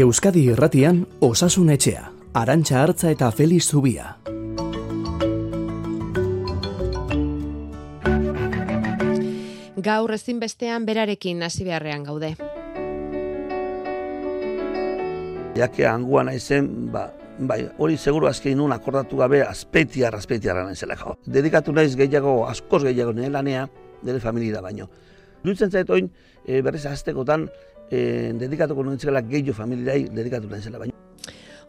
Euskadi Irratian Osasun Etxea, Arantxa Artza eta Feliz Zubia. Gaur ezinbestean berarekin hasi beharrean gaude. Jake angua naizen, ba, bai, hori seguru azkein nun akordatu gabe azpeitiar, azpeitiarra naizela jo. Dedikatu naiz gehiago, askoz gehiago nire lanea, nire familia baino. Dutzen zait oin, e, berriz aztekotan, e, dedikatuko nintzela gehiago familiai dedikatu naizela baino.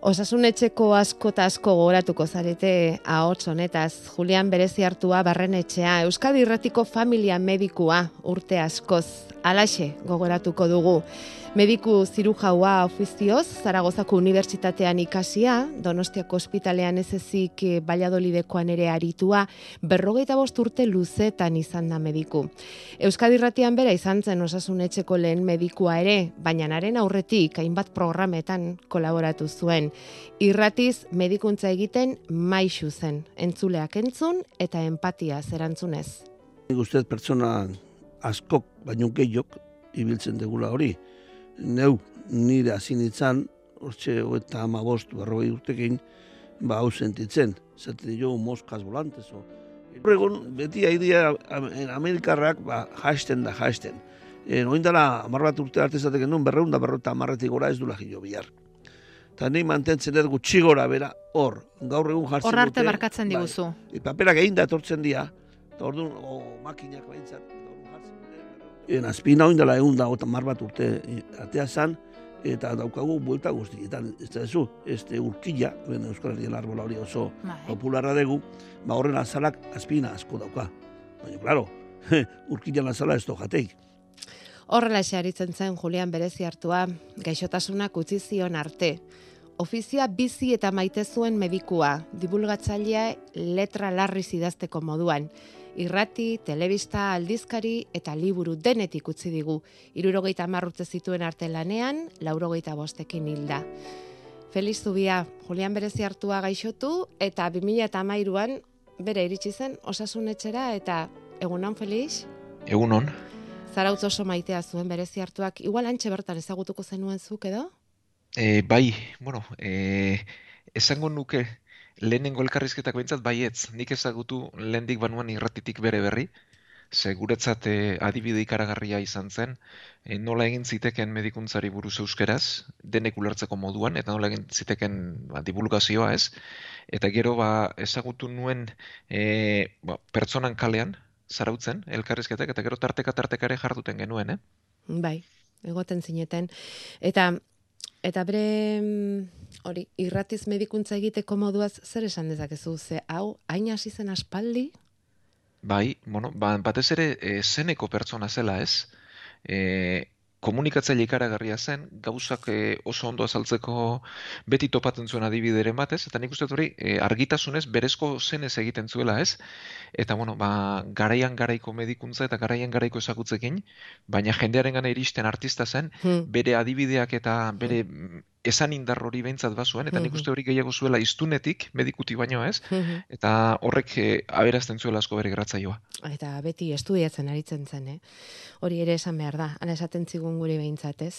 Osasun etxeko asko eta asko gogoratuko zarete ahots honetaz. Julian berezi hartua barren etxea, Euskadi Irratiko familia medikua urte askoz. Alaxe gogoratuko dugu. Mediku zirujaua ofizioz, Zaragozako Unibertsitatean ikasia, Donostiako ospitalean ez ezik Baliadolidekoan ere aritua, berrogeita bost urte luzetan izan da mediku. Euskadi Irratian bera izan zen osasun etxeko lehen medikua ere, baina naren aurretik hainbat programetan kolaboratu zuen. Irratiz medikuntza egiten maixu zen, entzuleak entzun eta empatia zerantzunez. Nik pertsona askok, baino gehiok, ibiltzen degula hori neu nire hasi nitzan, hortxe eta amabost barroi urtekin, ba hau sentitzen, zerten jo moskaz volantez. Horregun, beti haidea Amerikarrak ba, jaisten da jaisten. E, Noin dela, amarrat urte arte zatek genuen, berreun da berrota amarretik gora ez du lagio bihar. Eta nahi mantentzen dut gutxi gora bera, hor, gaur egun jartzen dute. Hor arte barkatzen bai. diguzu. Bai, paperak egin da etortzen dira, eta hor o, makinak behintzat, En azpina oin dela egun da, eta mar bat urte e, atea zan, eta daukagu buelta guzti. Eta ez da zu, ez de urkilla, ben Euskal Herrian arbola hori oso bai. popularra dugu, ba horren azalak azpina asko dauka. Baina, klaro, urkilla azala ez jateik. Horrela esaritzen zen Julian berezi hartua, gaixotasunak utzi zion arte. Ofizia bizi eta maite zuen medikua, divulgatzailea letra larri idazteko moduan irrati, telebista, aldizkari eta liburu denetik utzi digu. Irurogeita marrutze zituen arte lanean, laurogeita bostekin hilda. Feliz Zubia, Julian Berezi hartua gaixotu eta 2000 eta mairuan bere iritsi zen osasun etxera eta egunon Feliz? Egunon. Zarautz oso maitea zuen berezi hartuak, igual antxe bertan ezagutuko zenuen zuk edo? E, bai, bueno, e, esango nuke lehenengo elkarrizketak behintzat baietz, nik ezagutu lehendik banuan irratitik bere berri, ze guretzat eh, adibide ikaragarria izan zen, e, nola egin ziteken medikuntzari buruz euskeraz, denek ulertzeko moduan, eta nola egin ziteken ba, divulgazioa ez, eta gero ba, ezagutu nuen e, ba, pertsonan kalean, zarautzen, elkarrizketak, eta gero tarteka tartekare jarduten genuen, eh? Bai, egoten zineten. Eta Eta bere mm, hori irratiz medikuntza egiteko moduaz zer esan dezakezu ze hau hain hasi zen aspaldi? Bai, bueno, ba, batez ere e, zeneko pertsona zela, ez? E, komunikatzaile ikaragarria zen, gauzak e, oso ondo azaltzeko beti topatzen zuen adibideren batez, eta nik uste hori e, argitasunez berezko zenez egiten zuela, ez? Eta, bueno, ba, garaian garaiko medikuntza eta garaian garaiko ezagutzekin, baina jendearen gana iristen artista zen, hmm. bere adibideak eta bere hmm esan indar hori behintzat bazuen, eta nik uste hori gehiago zuela iztunetik, medikuti baino ez, eta horrek e, aberazten zuela asko bere gratzaioa. Eta beti estudiatzen aritzen zen, eh? hori ere esan behar da, ala esaten zigun guri behintzat ez.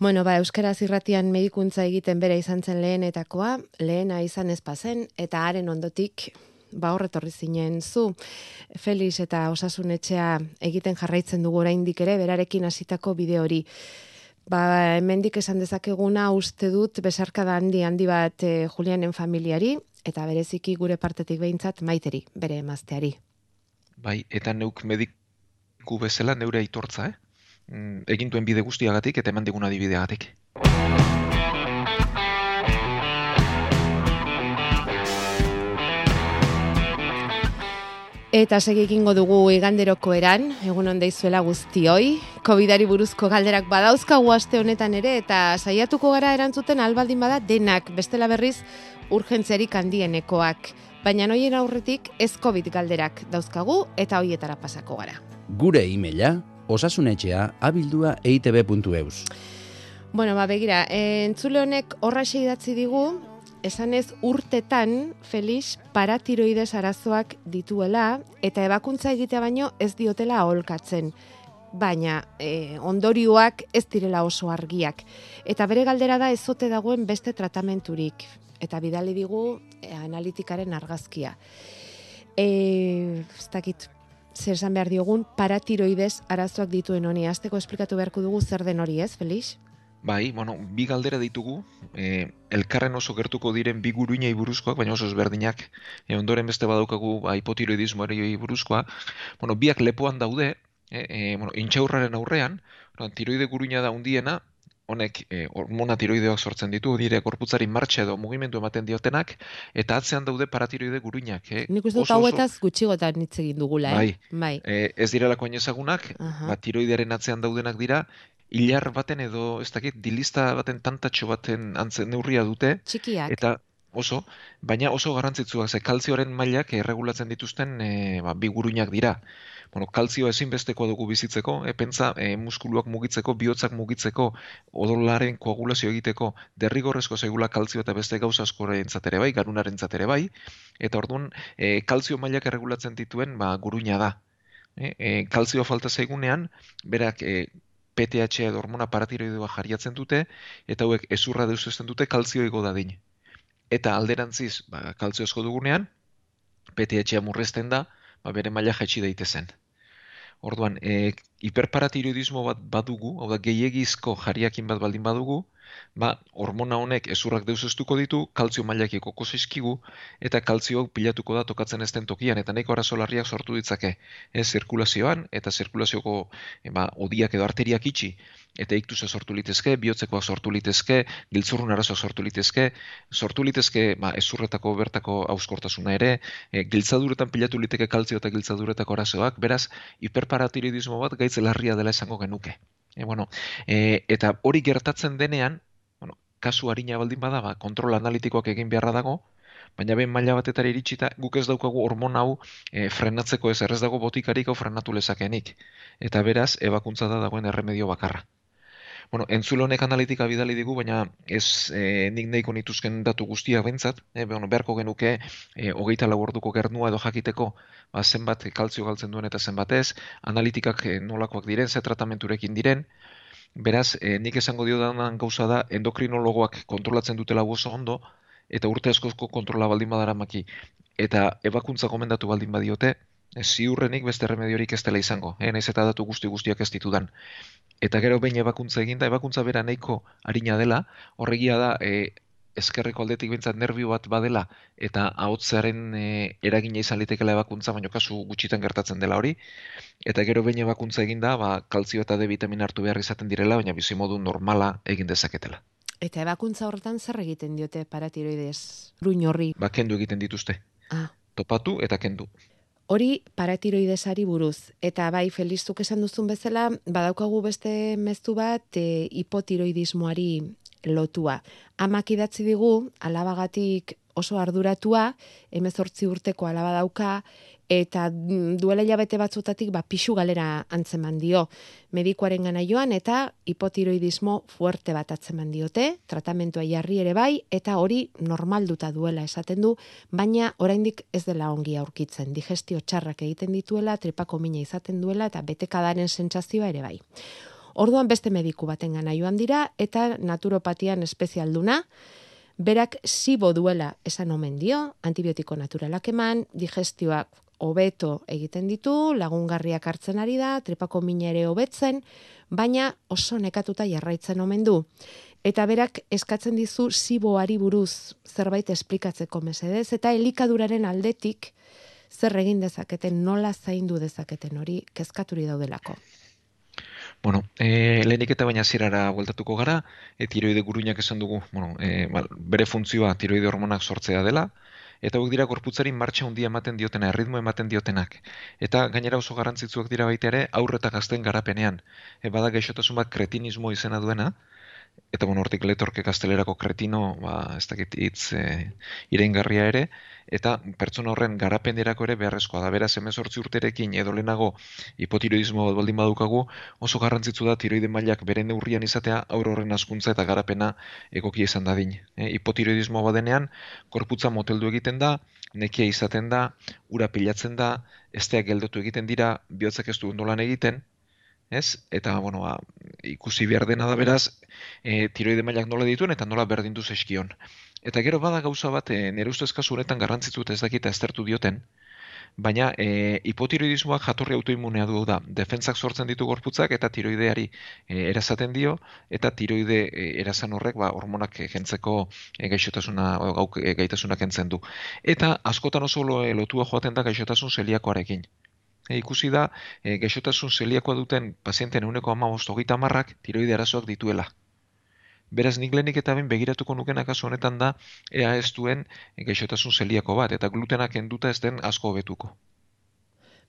Bueno, ba, Euskaraz irratian medikuntza egiten bere izan zen lehenetakoa, lehena izan ez pazen, eta haren ondotik, ba horretorri zinen zu. Felix eta osasunetxea egiten jarraitzen dugu oraindik ere, berarekin hasitako bideo hori. Ba, hemendik esan dezakeguna uste dut besarkada handi handi bat e, Julianen familiari eta bereziki gure partetik behintzat maiteri, bere emazteari. Bai, eta neuk mediku bezala neure aitortza, eh? Mm, egintuen bide guztiagatik eta eman diguna dibideagatik. Eta segikingo dugu iganderoko eran, egun onde izuela guztioi. Covidari buruzko galderak badauzkagu aste honetan ere, eta saiatuko gara erantzuten albaldin bada denak, bestela berriz urgentziarik handienekoak. Baina noien aurretik ez Covid galderak dauzkagu eta hoietara pasako gara. Gure e-maila, osasunetxea, abildua eitb.eus. Bueno, ba, begira, entzule honek horra idatzi digu, esanez urtetan Felix paratiroides arazoak dituela eta ebakuntza egitea baino ez diotela aholkatzen. baina e, ondorioak ez direla oso argiak. Eta bere galdera da ezote dagoen beste tratamenturik. Eta bidali digu e, analitikaren argazkia. E, ez dakit, zer esan behar diogun, paratiroidez arazoak dituen honi. Azteko esplikatu beharko dugu zer den hori ez, Felix? Bai, bueno, bi galdera ditugu, e, elkarren oso gertuko diren bi guruinei buruzkoak, baina oso ezberdinak, e, ondoren beste badaukagu ba, hipotiroidismoari buruzkoa, bueno, biak lepoan daude, e, e, bueno, intxaurraren aurrean, tiroide guruina da undiena, honek e, hormona tiroideak sortzen ditu, dire korputzari martxe edo mugimendu ematen diotenak, eta atzean daude paratiroide guruinak. Eh? Nik uste dut hauetaz gutxigotan hitz egin dugula, eh? Bai, bai. E, ez direlako ezagunak, uh -huh. ba, tiroidearen atzean daudenak dira, hilar baten edo, ez dakit, dilista baten tantatxo baten antzen neurria dute. Txikiak. Eta oso, baina oso garrantzitsuak, ze kalzioaren mailak erregulatzen dituzten e, ba, bi guruinak dira bueno, kalzioa ezinbestekoa dugu bizitzeko, e, pentsa e, muskuluak mugitzeko, bihotzak mugitzeko, odolaren koagulazio egiteko, derrigorrezko zegula kalzio eta beste gauza askoren ere bai, garunaren ere bai, eta orduan e, kalzio mailak erregulatzen dituen ba, guruina da. E, e, kalzio falta zaigunean, berak e, PTH edo hormona paratiroidua jariatzen dute, eta hauek ezurra deuzuzten dute kalzio ego dadin. Eta alderantziz, ba, kalzio esko dugunean, PTH murrezten da, ba, bere maila jaitsi daitezen. Orduan, e, hiperparatiroidismo bat badugu, hau da gehiagizko jariakin bat baldin badugu, ba, hormona honek ezurrak deuzestuko ditu, kaltzio mailak ekoko zizkigu, eta kaltzioak pilatuko da tokatzen ez den tokian, eta nahiko arazo larriak sortu ditzake. Ez, zirkulazioan, eta zirkulazioko e, ba, odiak edo arteriak itxi, eta iktusa sortu litezke, bihotzekoa sortu litezke, giltzurrun arazoa sortu litezke, sortu litezke ba, ezurretako bertako auskortasuna ere, e, giltzaduretan pilatu liteke kaltzio eta giltzaduretako arazoak, beraz, hiperparatiroidismo bat gaitze larria dela esango genuke. E, bueno, e, eta hori gertatzen denean, bueno, kasu harina baldin bada, ba, kontrol analitikoak egin beharra dago, baina behin maila batetara iritsita guk ez daukagu hormon hau e, frenatzeko ez errez dago botikarik hau frenatu lezakenik. Eta beraz, ebakuntza da dagoen erremedio bakarra. Bueno, entzulonek analitika bidali digu, baina ez e, nik nahiko nituzken datu guztiak bentsat, e, bueno, beharko genuke e, hogeita orduko gernua edo jakiteko ba, zenbat kalzio galtzen duen eta zenbat ez, analitikak e, nolakoak diren, ze tratamenturekin diren, beraz, e, nik esango dio danan gauza da endokrinologoak kontrolatzen dutela oso ondo, eta urte askozko kontrola baldin badara maki, eta ebakuntza gomendatu baldin badiote, ziurrenik beste remediorik ez dela izango, eh, naiz eta datu guzti guztiak ez ditudan. Eta gero behin ebakuntza eginda, ebakuntza bera nahiko harina dela, horregia da, e, eskerreko aldetik bintzat nervio bat badela, eta ahotzearen e, eragina izan litekela ebakuntza, baino kasu gutxitan gertatzen dela hori. Eta gero behin ebakuntza eginda, ba, kalzio eta D vitamin hartu behar izaten direla, baina bizi modu normala egin dezaketela. Eta ebakuntza horretan zer egiten diote paratiroidez? Ruin horri? Ba, kendu egiten dituzte. Ah. Topatu eta kendu. Hori paratiroidesari buruz. Eta bai, feliztuk esan duzun bezala, badaukagu beste meztu bat e, hipotiroidismoari lotua. Amak idatzi digu, alabagatik oso arduratua, emezortzi urteko alaba dauka, eta mm, duela hilabete batzutatik ba, pixu galera antzeman dio medikoaren gana joan eta hipotiroidismo fuerte bat atzeman diote, tratamentua jarri ere bai, eta hori normalduta duela esaten du, baina oraindik ez dela ongi aurkitzen, digestio txarrak egiten dituela, tripako mina izaten duela eta betekadaren sentsazioa ere bai. Orduan beste mediku baten gana joan dira eta naturopatian espezialduna, Berak sibo duela esan omen dio, antibiotiko naturalak eman, digestioak hobeto egiten ditu, lagungarriak hartzen ari da, trepako mina ere hobetzen, baina oso nekatuta jarraitzen omen du. Eta berak eskatzen dizu ziboari buruz zerbait esplikatzeko mesedez, eta elikaduraren aldetik zer egin dezaketen, nola zaindu dezaketen hori kezkaturi daudelako. Bueno, e, lehenik eta baina zirara bueltatuko gara, e, tiroide guruinak esan dugu, bueno, e, bere funtzioa tiroide hormonak sortzea dela, eta hauek dira gorputzari martxa handia ematen diotena, erritmo ematen diotenak. Eta gainera oso garrantzitsuak dira baita ere, aurreta gazten garapenean. E, bada gaixotasun bat kretinismo izena duena, eta bueno, hortik letorke gaztelerako kretino, ba, ez dakit hitz e, irengarria ere, eta pertsona horren garapenderako ere beharrezkoa da. Beraz, emezortzi urterekin edo lehenago hipotiroidismo bat baldin badukagu, oso garrantzitsu da tiroide mailak beren neurrian izatea aur horren askuntza eta garapena egokia izan dadin. E, hipotiroidismo badenean, korputza moteldu egiten da, nekia izaten da, ura pilatzen da, esteak geldotu egiten dira, bihotzak ez du ondolan egiten, ez? Eta, bueno, ba, ikusi behar dena da beraz, e, tiroide mailak nola dituen eta nola berdindu zeskion. Eta gero bada gauza bat, e, nire ustez kasu honetan garrantzitzu ez dakita estertu dioten, baina e, hipotiroidismoak jatorri autoimmunea du da, defentsak sortzen ditu gorputzak eta tiroideari e, erazaten dio, eta tiroide e, erazan horrek ba, hormonak jentzeko e, gaixotasuna, gau, e, gaitasuna kentzen du. Eta askotan oso e, lotua joaten da gaixotasun zeliakoarekin. E, ikusi da, e, gaixotasun zeliakoa duten pazienten euneko ama hogeita marrak tiroide arazoak dituela. Beraz, nik lehenik eta ben begiratuko nuken akaso honetan da, ea ez duen gaixotasun zeliako bat, eta glutenak enduta ez den asko hobetuko.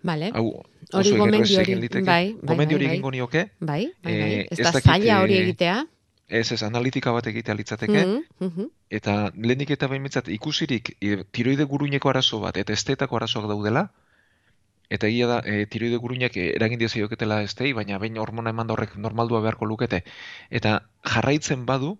Vale. Hau, hori gomendio hori, bai, bai, Gomendio bai, hori bai. egingo nioke, Bai, bai, bai. Eh, Ez ez da zaila hori eh, egitea. ez ez analitika bat egitea litzateke, Mhm, mhm. eta lehenik eta behin behintzat ikusirik e, tiroide guruineko arazo bat eta estetako arazoak daudela, eta egia da e, tiroide guruinak e, eragin diozaioketela estei, baina behin hormona eman da horrek normaldua beharko lukete, eta jarraitzen badu,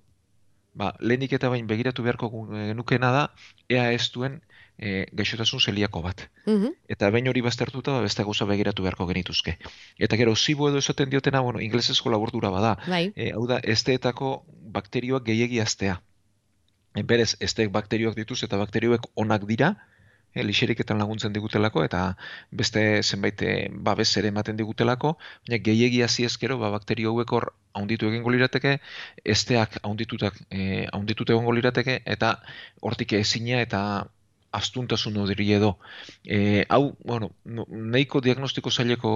ba, lehenik eta behin begiratu beharko gu- genukena da, ea ez duen e, gaixotasun zeliako bat. Mhm. Eta behin hori baztertuta, ba, beste gauza begiratu beharko genituzke. Eta gero, zibo edo esaten diotena, bueno, inglesezko laburdura bada, Bai. e, hau da, esteetako bakterioak gehiegi aztea. E, berez, esteek bakterioak dituz eta bakterioek onak dira, e, lixeriketan laguntzen digutelako, eta beste zenbait e, babes ere ematen digutelako, baina gehiegi hasi ezkero, ba, bakterio hauek hor haunditu egingo lirateke, esteak haunditutak, e, haunditut egongo lirateke, eta hortik ezina eta astuntasun hori edo. E, hau, bueno, no- nahiko diagnostiko zaileko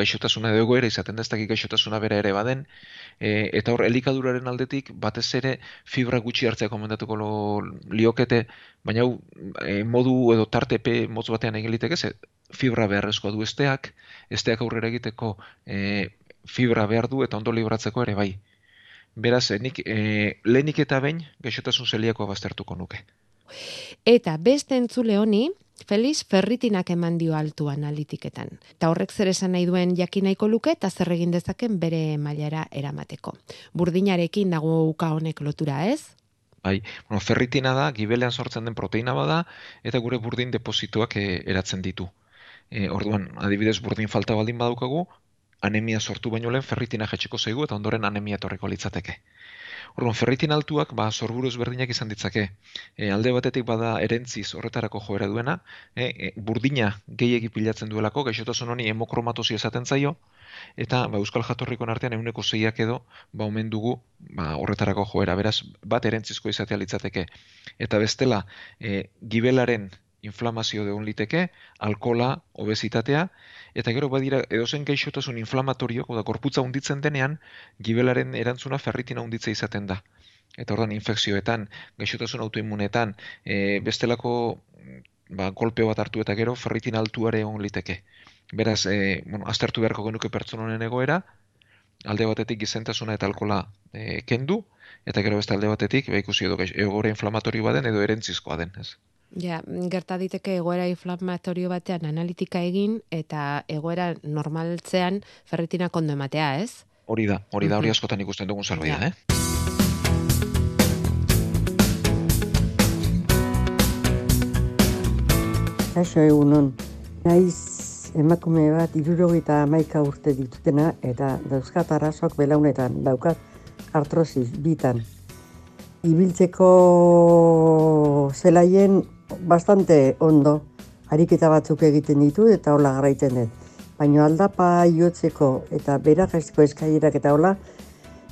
gaixotasuna edo egoera izaten da, ez dakit gaixotasuna bera ere baden, e, eta hor elikaduraren aldetik batez ere fibra gutxi hartzea komendatuko lo, liokete, baina hau e, modu edo tartepe motz batean egin liteke, ze fibra beharrezkoa du esteak, esteak aurrera egiteko e, fibra behar du eta ondo libratzeko ere bai. Beraz, nik e, lehenik eta behin gaixotasun zeliakoa baztertuko nuke. Eta beste entzule honi, Feliz ferritinak eman dio altu analitiketan. Eta horrek zer esan nahi duen jakin nahiko luke eta zer egin dezaken bere mailara eramateko. Burdinarekin dago uka honek lotura, ez? Bai, bueno, ferritina da, gibelean sortzen den proteina bada, eta gure burdin depositoak e, eratzen ditu. E, orduan, adibidez, burdin falta baldin badaukagu, anemia sortu baino lehen ferritina jetxeko zaigu eta ondoren anemia etorriko litzateke. Orduan, ferritin altuak, ba, sorburu ezberdinak izan ditzake. E, alde batetik bada erentziz horretarako joera duena, e, e, burdina gehiegi pilatzen duelako, gaixotasun honi hemokromatosi esaten zaio, eta ba, euskal jatorrikoen artean euneko zeiak edo ba, omen dugu ba, horretarako joera. Beraz, bat erentzizko izatea litzateke. Eta bestela, e, gibelaren inflamazio degon liteke, alkola, obesitatea, eta gero badira edozen gaixotasun inflamatorio, da gorputza hunditzen denean, gibelaren erantzuna ferritina hunditzea izaten da. Eta ordan infekzioetan, gaixotasun autoimmunetan, e, bestelako ba, kolpe bat hartu eta gero ferritin altuare egon liteke. Beraz, e, bueno, aztertu beharko genuke pertsona honen egoera, alde batetik gizentasuna eta alkola e, kendu, eta gero beste alde batetik, ba, ikusi edo gaix- egoera inflamatorio baden edo erentzizkoa den, ez? Ja, gerta diteke egoera inflamatorio batean analitika egin eta egoera normaltzean ferritina kondo ematea, ez? Hori da, hori da, hori Mhm. askotan ikusten dugun zerbait Ja. eh? Kaixo egunon, naiz emakume bat irurogeita hamaika urte ditutena eta dauzkat arazoak belaunetan, daukat artrosis bitan. Ibiltzeko zelaien bastante ondo, ariketa batzuk egiten ditu eta hola garaitzen dut. Baina aldapa jotzeko eta bera jaizteko eskailerak eta hola,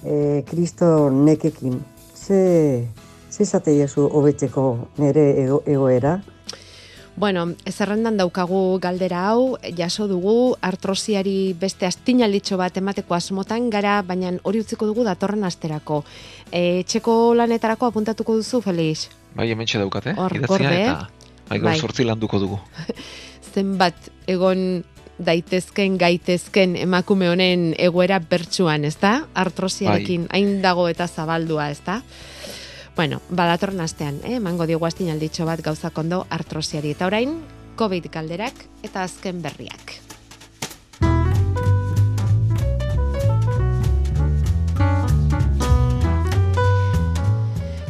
e, kristo nekekin. Ze, ze zate hobetzeko nire ego, egoera? Bueno, zerrendan daukagu galdera hau, jaso dugu artrosiari beste astinalditxo bat emateko asmotan gara, baina hori utziko dugu datorren asterako. E, txeko lanetarako apuntatuko duzu, Felix? Bai, hemen daukat, eh? Hor, Idatzia gorde, eta bai, Bai. sortzi landuko dugu. Zenbat egon daitezken gaitezken emakume honen egoera bertsuan, ezta? Artrosiarekin hain dago eta zabaldua, ezta? Bueno, badatorren astean, eh? emango diogu astinalditxo bat gauzak ondo artrosiari. Eta orain, COVID galderak eta azken berriak.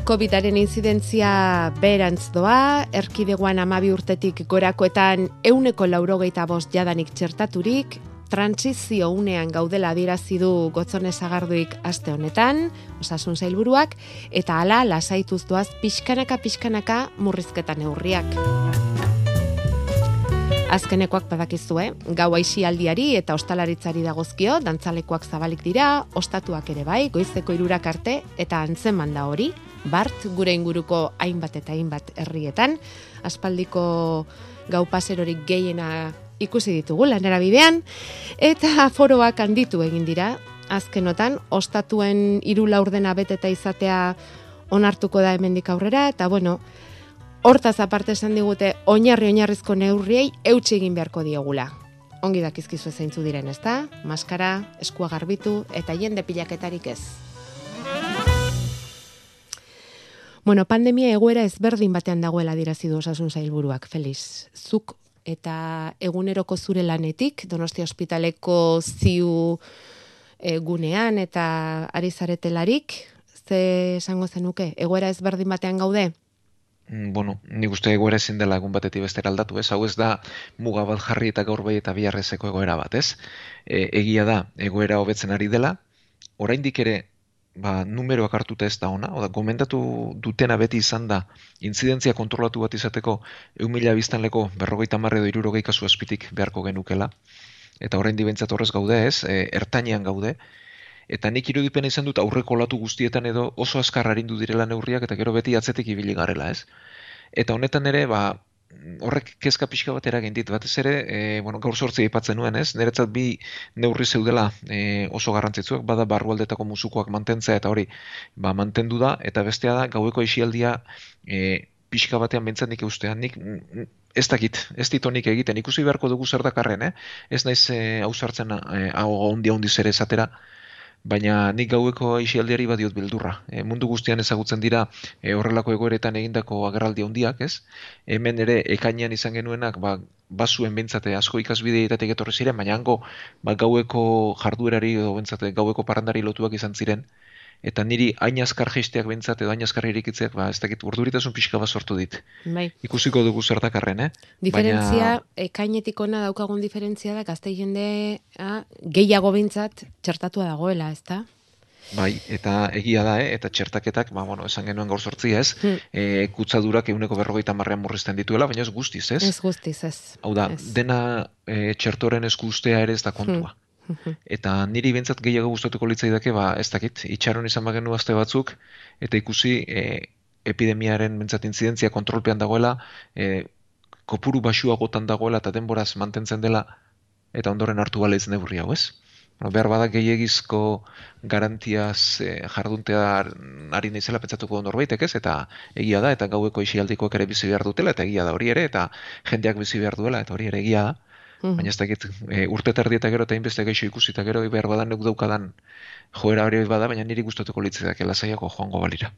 COVIDaren inzidentzia berantz doa, erkidegoan amabi urtetik gorakoetan euneko laurogeita bost jadanik txertaturik, transizio unean gaudela adierazi du gotzone zagarduik aste honetan, osasun zailburuak, eta hala lasaituz doaz pixkanaka pixkanaka murrizketa neurriak. Azkenekoak badakizue, gau aldiari eta ostalaritzari dagozkio, dantzalekoak zabalik dira, ostatuak ere bai, goizeko irurak arte, eta antzeman da hori, bart, gure inguruko hainbat eta hainbat herrietan, aspaldiko gau paserorik gehiena ikusi ditugu lanera bidean, eta foroak handitu egin dira, azkenotan, ostatuen hiru laurdena beteta izatea onartuko da hemendik aurrera, eta bueno, hortaz aparte esan digute, oinarri oinarrizko neurriei eutxe egin beharko diegula. Ongi dakizkizu zeintzu diren, ezta? Maskara, eskua garbitu eta jende pilaketarik ez. Bueno, pandemia egoera ezberdin batean dagoela dirazi du osasun zailburuak, Feliz. Zuk eta eguneroko zure lanetik, Donostia Ospitaleko ziu e, gunean eta ari zaretelarik, ze esango zenuke, egoera ezberdin batean gaude? Mm, bueno, ni uste egoera ezin dela egun batetik bestera aldatu, ez? Hau ez da muga bat jarri eta gaur bai eta biharrezeko egoera bat, ez? E, egia da, egoera hobetzen ari dela, oraindik ere ba, numeroak hartuta ez da ona, oda, gomendatu dutena beti izan da, inzidentzia kontrolatu bat izateko, eun mila biztanleko berrogeita marre edo irurogei kasu espitik beharko genukela, eta orain dibentzat horrez gaude ez, e, ertainean gaude, eta nik irudipen izan dut aurreko latu guztietan edo oso azkar harindu direla neurriak, eta gero beti atzetik ibili garela ez. Eta honetan ere, ba, horrek kezka pixka bat eragin dit, batez ere, e, bueno, gaur sortzi aipatzen nuen, ez? Niretzat bi neurri zeudela e, oso garrantzitsuak, bada barrualdetako musukoak mantentzea eta hori, ba, mantendu da, eta bestea da, gaueko isialdia e, pixka batean bentzat nik eustean, nik mm, ez dakit, ez ditonik egiten, ikusi beharko dugu zer dakarren, eh? Ez naiz e, hau sartzen e, hau ondia ondiz ere esatera, baina nik gaueko aixialdiari badiot bildurra. E, mundu guztian ezagutzen dira e, horrelako egoeretan egindako agerraldi handiak, ez? Hemen ere ekainean izan genuenak, ba, basuen bentsate asko ikasbideetatik etorri ziren, baina hango ba, gaueko jarduerari edo bentsate gaueko parrandari lotuak izan ziren, eta niri hain azkar geisteak bentsat edo hain azkar irikitzeak, ba, ez dakit, urduritasun pixka bat sortu dit. Bai. Ikusiko dugu zertakarren, eh? Diferentzia, Baina... ekainetik ona daukagun diferentzia da, gazte jende gehiago bentsat txertatua dagoela, ez da? Bai, eta egia da, eh? eta txertaketak, ba, bueno, esan genuen gaur sortzi ez, hmm. e, kutsadurak euneko berrogeita marrean murrizten dituela, baina ez guztiz, ez? Ez guztiz, ez. Hau da, dena e, txertoren eskustea ere ez da kontua. Hmm. Eta niri bentsat gehiago gustatuko litzaidake, ba, ez dakit, itxaron izan bagenu azte batzuk, eta ikusi e, epidemiaren bentsat inzidentzia kontrolpean dagoela, e, kopuru basuagotan dagoela eta denboraz mantentzen dela, eta ondoren hartu bale izan hau, ez? Behar bada gehiagizko garantiaz e, jarduntea ari naizela pentsatuko norbaitek ez, eta egia da, eta gaueko isialdikoak ere bizi behar dutela, eta egia da hori ere, eta jendeak bizi behar duela, eta hori ere egia da. -hmm. Baina ez dakit, e, urte tardi eta gero eta inbeste geixo ikusi eta gero behar badan neuk daukadan joera hori bada, baina niri gustatuko litzak lasaiako joango balira.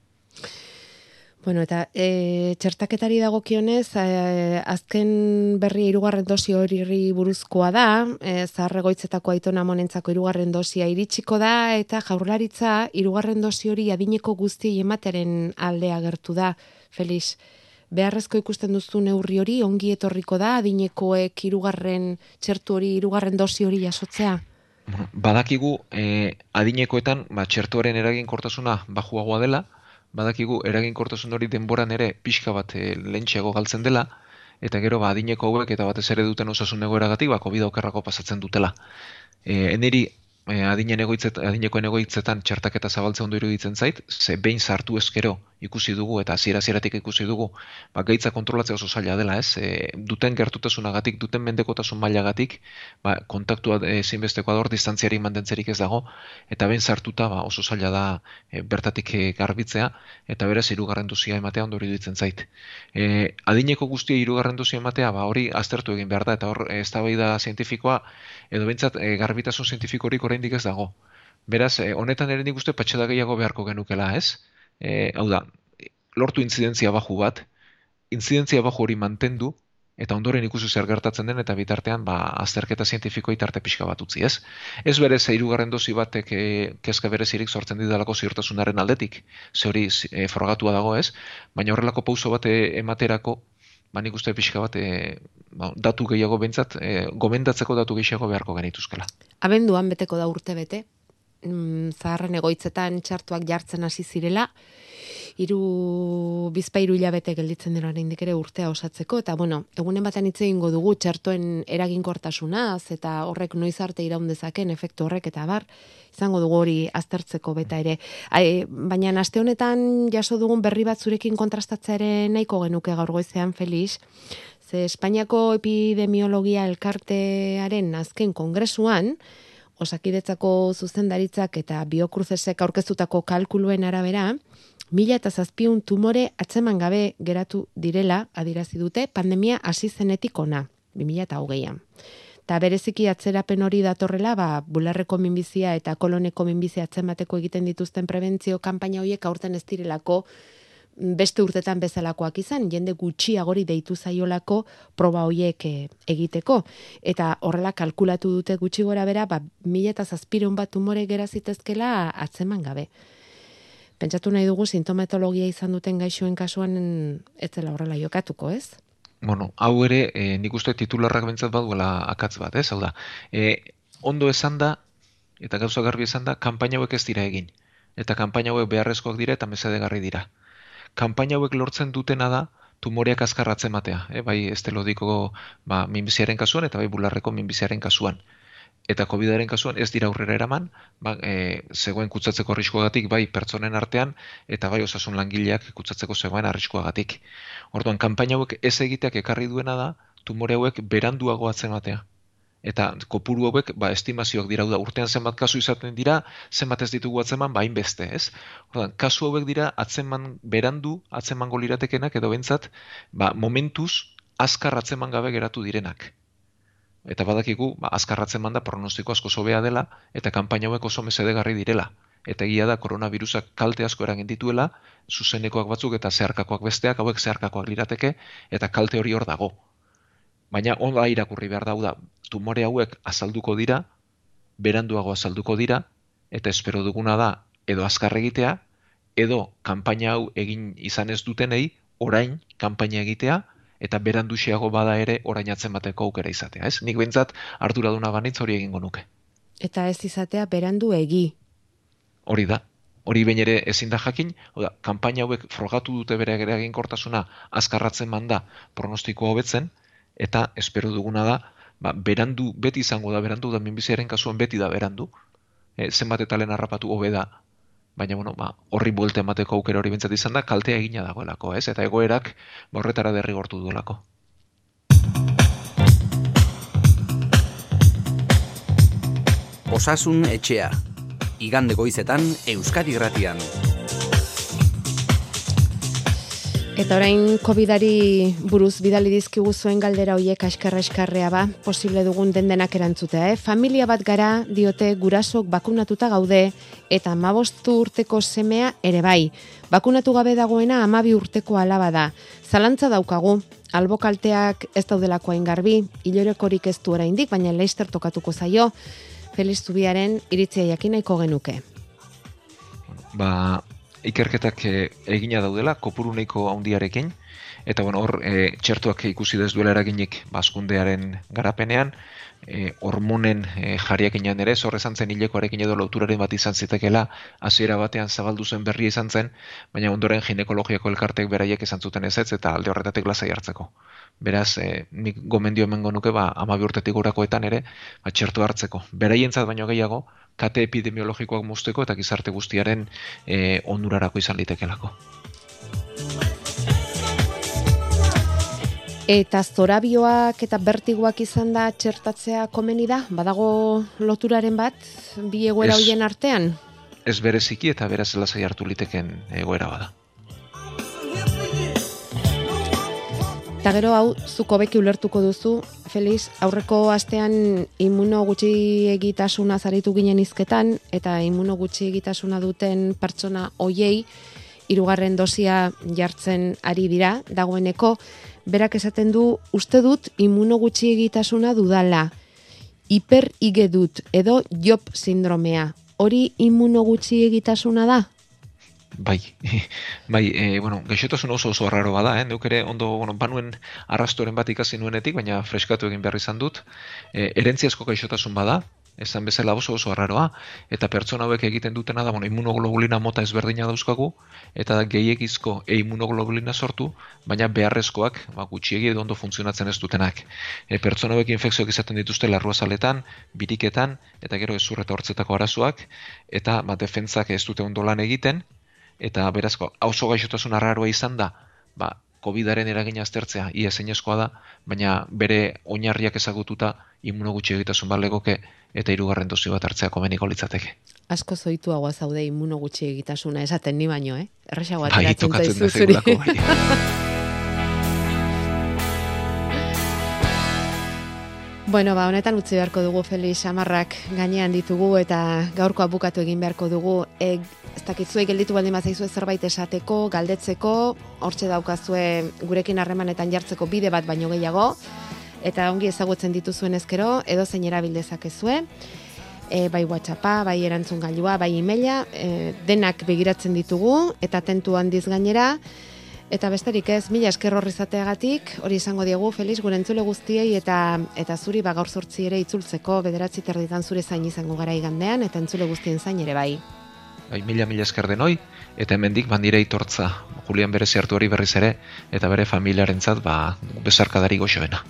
Bueno, eta e, txertaketari dagokionez, e, azken berri irugarren dosi hori buruzkoa da, e, zaharregoitzetako aitona monentzako irugarren dosia iritsiko da, eta jaurlaritza irugarren dosi hori adineko guzti ematearen aldea gertu da, Felix beharrezko ikusten duzu neurri hori ongi etorriko da adinekoek hirugarren txertu hori hirugarren dosi hori jasotzea? Badakigu eh, adinekoetan ba txertuaren eraginkortasuna bajuagoa dela. Badakigu eraginkortasun hori denboran ere pixka bat e, lentxeago galtzen dela. Eta gero ba adineko hauek eta batez ere duten osasun egoeragatik ba covid okerrako pasatzen dutela. Eh eneri e, adinen egoitzet, adinekoen egoitzetan txertaketa zabaltze ondo iruditzen zait, ze behin sartu ezkero ikusi dugu eta hasiera hasieratik ikusi dugu, ba gaitza kontrolatzea oso zaila dela, ez? E, duten gertutasunagatik, duten mendekotasun mailagatik, ba kontaktua ezinbesteko ador distantziari mantentzerik ez dago eta behin sartuta ba oso zaila da e, bertatik garbitzea eta beraz hirugarren dozia ematea ondo iruditzen zait. E, adineko guztia hirugarren dozia ematea, ba hori aztertu egin behar da eta hor eztabaida zientifikoa edo beintzat e, garbitasun zientifiko hori oraindik ez dago. Beraz, eh, honetan ere nik uste patxada gehiago beharko genukela, ez? E, hau da, lortu intzidentzia baju bat, intzidentzia baju hori mantendu, eta ondoren ikusi zer gertatzen den, eta bitartean, ba, azterketa zientifiko itarte pixka bat utzi, ez? Ez berez, eirugarren dozi batek e, kezka berezirik sortzen didalako ziurtasunaren aldetik, ze hori e, frogatua dago, ez? Baina horrelako pauso bate ematerako, ba nik uste pixka bat e, ba, datu gehiago bentsat, e, gomendatzeko datu gehiago beharko genituzkela. Abenduan beteko da urte bete, mm, zaharren egoitzetan txartuak jartzen hasi zirela, iru bizpairu hilabete gelditzen dira oraindik ere urtea osatzeko eta bueno, egunen batean hitze egingo dugu txertoen eraginkortasunaz eta horrek noiz arte iraun dezaken efektu horrek eta bar izango dugu hori aztertzeko beta ere. Ai, baina aste honetan jaso dugun berri bat zurekin kontrastatzearen nahiko genuke gaur goizean Felix. Ze Espainiako epidemiologia elkartearen azken kongresuan, osakidetzako zuzendaritzak eta biokruzesek aurkeztutako kalkuluen arabera, mila eta zazpiun tumore atzeman gabe geratu direla adirazi dute pandemia hasi zenetik ona, 2000 eta hogeian. Ta bereziki atzerapen hori datorrela, ba, bularreko minbizia eta koloneko minbizia atzemateko egiten dituzten prebentzio kanpaina horiek aurten ez direlako beste urtetan bezalakoak izan, jende gutxiagori deitu zaiolako proba horiek eh, egiteko. Eta horrela kalkulatu dute gutxi gora bera, ba, mila eta zazpireun bat tumore gerazitezkela atzeman gabe pentsatu nahi dugu sintomatologia izan duten gaixoen kasuan ez dela horrela jokatuko, ez? Bueno, hau ere, e, nik uste titularrak bentsat baduela akatz bat, ez? Hau da, e, ondo esan da, eta gauza garbi esan da, kanpaina hauek ez dira egin. Eta kanpaina hauek beharrezkoak dira eta mesedegarri dira. Kanpaina hauek lortzen dutena da, tumoreak azkarratzen matea, eh? bai estelodiko ba, minbiziaren kasuan eta bai bularreko minbiziaren kasuan eta COVIDaren kasuan ez dira aurrera eraman, ba, e, zegoen kutsatzeko arriskuagatik bai pertsonen artean eta bai osasun langileak kutsatzeko zegoen arriskuagatik. Orduan kanpaina hauek ez egiteak ekarri duena da tumore hauek beranduago atzematea. Eta kopuru hauek ba estimazioak dira da urtean zenbat kasu izaten dira, zenbat ez ditugu atzeman ba beste, ez? Orduan kasu hauek dira atzeman berandu, atzemango liratekenak edo bentsat, ba momentuz azkar atzeman gabe geratu direnak eta badakigu ba, azkarratzen manda pronostiko asko sobea dela eta kanpaina hauek oso mesedegarri direla. Eta egia da koronavirusak kalte asko eragin dituela, zuzenekoak batzuk eta zeharkakoak besteak, hauek zeharkakoak lirateke, eta kalte hori hor dago. Baina onda irakurri behar dauda, tumore hauek azalduko dira, beranduago azalduko dira, eta espero duguna da, edo azkar egitea, edo kanpaina hau egin izan ez dutenei, orain kanpaina egitea, eta beranduxiago bada ere orain bateko aukera izatea, ez? Nik bentsat arduraduna banitz hori egingo nuke. Eta ez izatea berandu egi. Hori da. Hori bain ere ezin da jakin, oda, kanpaina hauek frogatu dute bere eraginkortasuna azkarratzen manda pronostikoa hobetzen eta espero duguna da, ba, berandu beti izango da berandu da minbiziaren kasuan beti da berandu. E, zenbat eta lehen harrapatu hobeda baina bueno, ba, horri buelte emateko aukera hori bintzat izan da, kaltea egina dagoelako, ez? Eta egoerak ba, derrigortu duelako. Osasun etxea. Igande goizetan Euskadi Gratian. Eta orain COVIDari buruz bidali dizkigu zuen galdera hoiek askarra eskarrea ba, posible dugun den denak erantzutea, eh? Familia bat gara diote gurasok bakunatuta gaude eta amabostu urteko semea ere bai. Bakunatu gabe dagoena amabi urteko alaba da. Zalantza daukagu, albokalteak ez daudelako hain garbi, ez du oraindik, baina leister tokatuko zaio, Feliz Zubiaren iritzia jakinaiko genuke. Ba, ikerketak e, egina daudela kopuruneiko handiarekin. Eta bueno hor e, txertuak ikusi dez duela eraginik baskundearen garapenean e, hormonen e, jariakinan ere zorre zen hilekoarekin edo loturaren bat izan zitekela hasiera batean zabaldu zen berria izan zen baina ondoren ginekologiako elkartek beraiek izan zuten ez eta alde horretatik lasai hartzeko. Beraz e, nik gomendio hemengo nuke ba 12 urtetik gorakoetan ere ba txertu hartzeko. Beraientzat baino gehiago kate epidemiologikoak mozteko eta gizarte guztiaren e, onurarako izan litekelako. Eta zorabioak eta bertiguak izan da txertatzea komeni da? Badago loturaren bat, bi egoera hoien artean? Ez bereziki eta beraz lasai hartu liteken egoera bada. Eta gero hau, zuko beki ulertuko duzu, Feliz, aurreko astean imuno gutxi egitasuna zaritu ginen izketan, eta imuno gutxi egitasuna duten pertsona hoiei, irugarren dosia jartzen ari dira, dagoeneko, berak esaten du uste dut imuno gutxi egitasuna dudala. Hiper dut edo job sindromea. Hori imuno gutxi egitasuna da? Bai, bai, e, bueno, gaixotasun oso oso arraro bada, eh? Neuk ere ondo, bueno, banuen arrastoren bat ikasi nuenetik, baina freskatu egin behar izan dut. E, erentziazko gaixotasun bada, esan bezala oso oso arraroa, eta pertsona hauek egiten dutena da, bueno, immunoglobulina mota ezberdina dauzkagu, eta gehiegizko e immunoglobulina sortu, baina beharrezkoak, ba, gutxiegi edo ondo funtzionatzen ez dutenak. E, pertsona hauek infekzioak izaten dituzte larruazaletan, biriketan, eta gero ezur eta hortzetako arazoak, eta ba, defentzak ez dute ondo lan egiten, eta berazko oso gaixotasun arraroa izan da, ba, COVID-aren eragina aztertzea ia zeinezkoa da, baina bere oinarriak ezagututa immunogutxi egitasun bat legoke eta hirugarren dosi bat hartzea komeniko litzateke. Asko zoituagoa zaude immunogutxi egitasuna esaten ni baino, eh? Erresago bai, ateratzen zaizu Bai. Bueno, ba, honetan utzi beharko dugu Felix Amarrak gainean ditugu eta gaurko bukatu egin beharko dugu. E, ez dakitzuei gelditu baldin bazaizu zerbait esateko, galdetzeko, hortxe daukazue gurekin harremanetan jartzeko bide bat baino gehiago eta ongi ezagutzen dituzuen ezkero edo zein erabildezakezue. E, bai WhatsAppa, bai erantzun gailua, bai emaila, e, denak begiratzen ditugu eta tentu handiz gainera. Eta besterik ez, mila esker horri zateagatik, hori izango diegu, Feliz, gure entzule guztiei eta eta zuri ba gaur sortzi ere itzultzeko bederatzi terditan zure zain izango gara igandean, eta entzule guztien zain ere bai. Bai, mila mila esker denoi, eta hemendik bandire itortza, Julian bere zertu hori berriz ere, eta bere familiarentzat ba, bezarkadari goxoena.